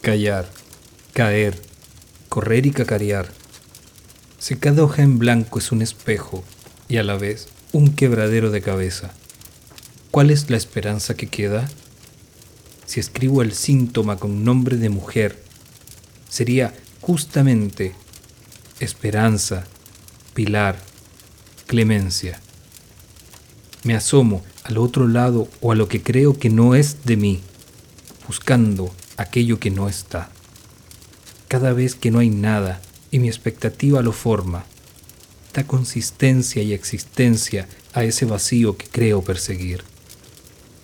callar, caer, correr y cacarear. Si cada hoja en blanco es un espejo y a la vez un quebradero de cabeza, ¿cuál es la esperanza que queda? Si escribo el síntoma con nombre de mujer, sería justamente esperanza, pilar, clemencia. Me asomo al otro lado o a lo que creo que no es de mí, buscando aquello que no está. Cada vez que no hay nada y mi expectativa lo forma, da consistencia y existencia a ese vacío que creo perseguir.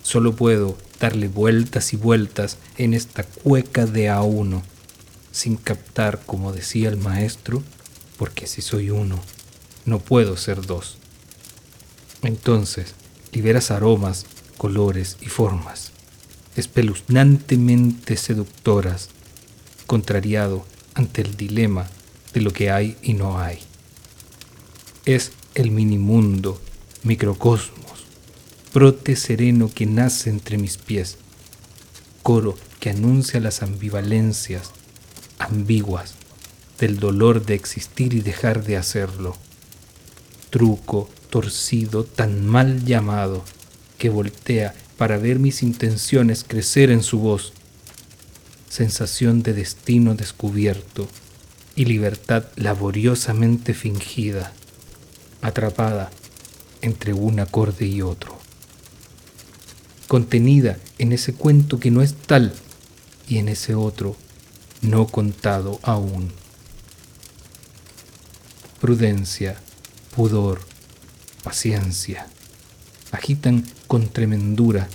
Solo puedo darle vueltas y vueltas en esta cueca de a uno, sin captar, como decía el maestro, porque si soy uno, no puedo ser dos. Entonces, liberas aromas, colores y formas, espeluznantemente seductoras, contrariado ante el dilema de lo que hay y no hay. Es el minimundo, microcosmos, brote sereno que nace entre mis pies, coro que anuncia las ambivalencias ambiguas del dolor de existir y dejar de hacerlo, truco torcido tan mal llamado que voltea para ver mis intenciones crecer en su voz, sensación de destino descubierto y libertad laboriosamente fingida, atrapada entre un acorde y otro, contenida en ese cuento que no es tal y en ese otro no contado aún. Prudencia, pudor, paciencia, agitan con tremendura,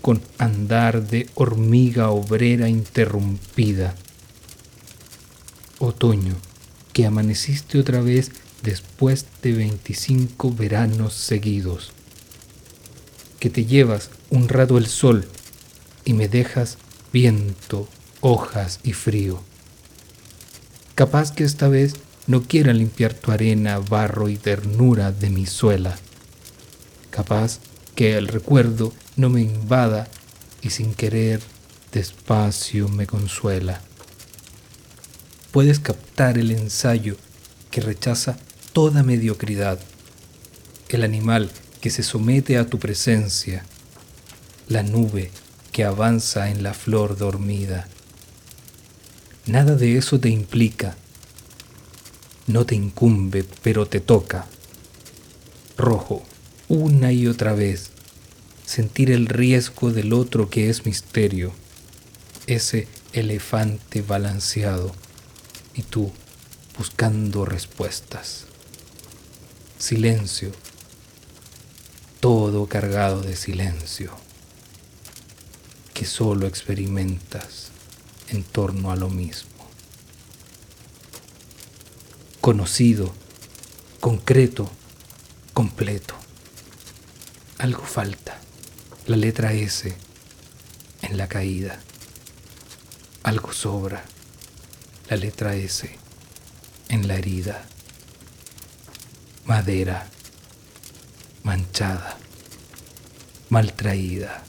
con andar de hormiga obrera interrumpida. Otoño, que amaneciste otra vez después de veinticinco veranos seguidos, que te llevas un rato el sol y me dejas viento, hojas y frío. Capaz que esta vez no quiera limpiar tu arena, barro y ternura de mi suela. Capaz que el recuerdo no me invada y sin querer despacio me consuela. Puedes captar el ensayo que rechaza toda mediocridad, el animal que se somete a tu presencia, la nube que avanza en la flor dormida. Nada de eso te implica no te incumbe, pero te toca. Rojo, una y otra vez, sentir el riesgo del otro que es misterio, ese elefante balanceado, y tú buscando respuestas. Silencio, todo cargado de silencio, que solo experimentas en torno a lo mismo conocido, concreto, completo. Algo falta, la letra S en la caída. Algo sobra, la letra S en la herida. Madera, manchada, mal traída.